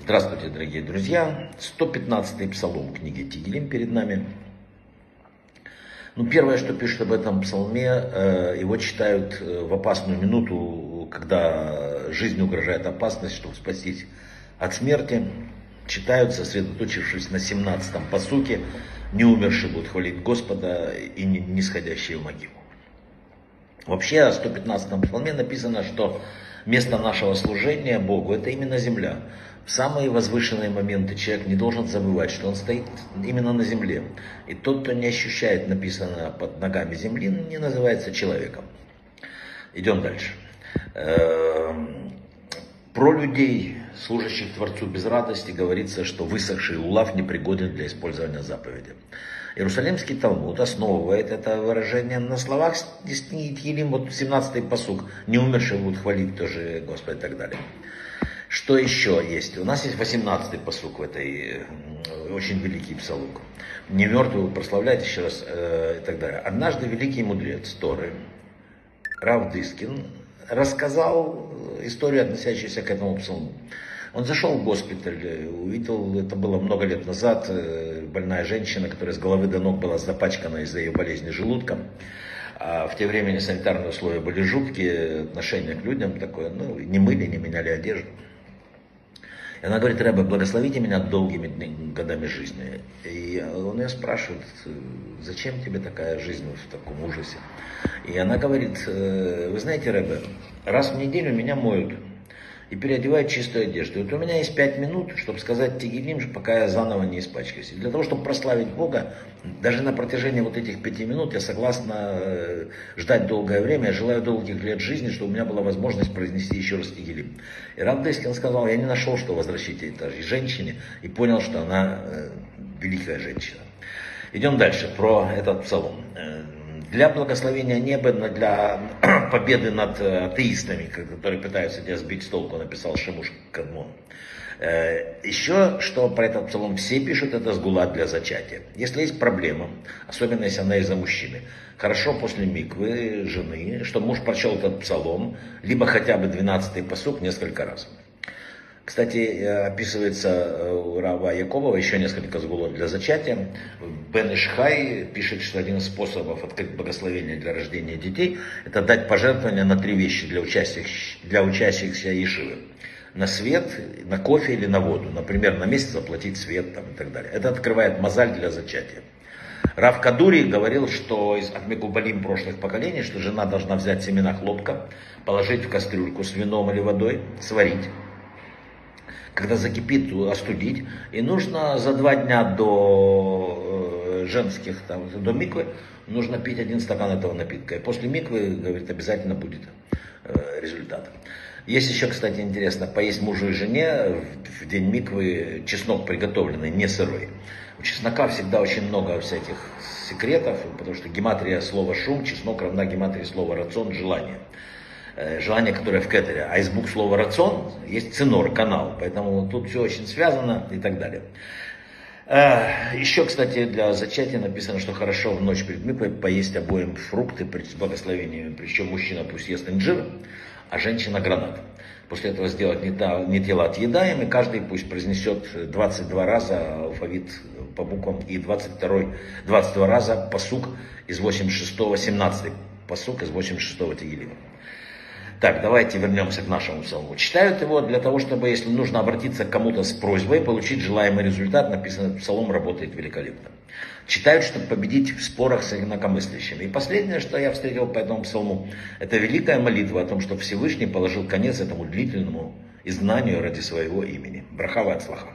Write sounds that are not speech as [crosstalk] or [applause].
Здравствуйте, дорогие друзья. 115-й псалом книги Тигелим перед нами. Ну, первое, что пишут об этом псалме, э, его читают э, в опасную минуту, когда жизнь угрожает опасность, чтобы спастись от смерти. Читают, сосредоточившись на 17-м посуке, не умершие будут хвалить Господа и не сходящие в могилу. Вообще, в 115-м псалме написано, что место нашего служения Богу – это именно земля в самые возвышенные моменты человек не должен забывать, что он стоит именно на земле. И тот, кто не ощущает написанное под ногами земли, не называется человеком. Идем дальше. Эм, про людей, служащих Творцу без радости, говорится, что высохший улав непригоден для использования заповеди. Иерусалимский Талмуд основывает это выражение на словах Елим, вот 17-й посуг, не умершие будут хвалить тоже Господа и так далее. Что еще есть? У нас есть 18-й посук в этой очень великий псалук. Не мертвый прославляет еще раз э, и так далее. Однажды великий мудрец Торы, Рав Дискин, рассказал историю, относящуюся к этому псалму. Он зашел в госпиталь, увидел, это было много лет назад, э, больная женщина, которая с головы до ног была запачкана из-за ее болезни желудком. А в те времена санитарные условия были жуткие, отношение к людям такое, ну, не мыли, не меняли одежду. И она говорит, Рэбе, благословите меня долгими годами жизни. И он ее спрашивает, зачем тебе такая жизнь в таком ужасе? И она говорит, «Э, вы знаете, Рэбе, раз в неделю меня моют и переодевает чистую одежду. И вот у меня есть пять минут, чтобы сказать Тигелим, пока я заново не испачкаюсь. И для того, чтобы прославить Бога, даже на протяжении вот этих пяти минут я согласна э, ждать долгое время. Я желаю долгих лет жизни, чтобы у меня была возможность произнести еще раз Тигелим. И Рав сказал, я не нашел, что возвращить этой женщине, и понял, что она э, великая женщина. Идем дальше, про этот псалом. Для благословения неба, для [clears throat] победы над э, атеистами, которые пытаются тебя сбить с толку, написал Шимуш Кадмон. Э, Еще, что про этот псалом все пишут, это сгула для зачатия. Если есть проблема, особенно если она из-за мужчины, хорошо после миквы жены, чтобы муж прочел этот псалом, либо хотя бы 12-й посук несколько раз. Кстати, э, описывается э, у Рава Якобова еще несколько сгулот для зачатия. Бен Ишхай пишет, что один из способов открыть благословение для рождения детей – это дать пожертвования на три вещи для участников, для учащихся Ешивы. На свет, на кофе или на воду. Например, на месяц заплатить свет там, и так далее. Это открывает мозаль для зачатия. Рав Кадури говорил, что из от Мекубалим прошлых поколений, что жена должна взять семена хлопка, положить в кастрюльку с вином или водой, сварить когда закипит, остудить. И нужно за два дня до э, женских, там, до миквы, нужно пить один стакан этого напитка. И после миквы, говорит, обязательно будет э, результат. Есть еще, кстати, интересно, поесть мужу и жене в день миквы чеснок приготовленный, не сырой. У чеснока всегда очень много всяких секретов, потому что гематрия слова шум, чеснок равна гематрии слова рацион, желание. Э, желание, которое в кетере. А из букв слова рацион есть цинор, канал. Поэтому тут все очень связано и так далее. Э, Еще, кстати, для зачатия написано, что хорошо в ночь перед миквой поесть обоим фрукты при благословении. Причем мужчина пусть ест инжир, а женщина гранат. После этого сделать не, та, не тело отъедаем, и каждый пусть произнесет 22 раза алфавит по буквам и 22, 22 раза посук из 86-го, 17 посук из 86-го Тегелима. Так, давайте вернемся к нашему псалму. Читают его для того, чтобы, если нужно обратиться к кому-то с просьбой, получить желаемый результат, написано, псалом работает великолепно. Читают, чтобы победить в спорах с инакомыслящими. И последнее, что я встретил по этому псалму, это великая молитва о том, что Всевышний положил конец этому длительному изгнанию ради своего имени. Брахава от слаха.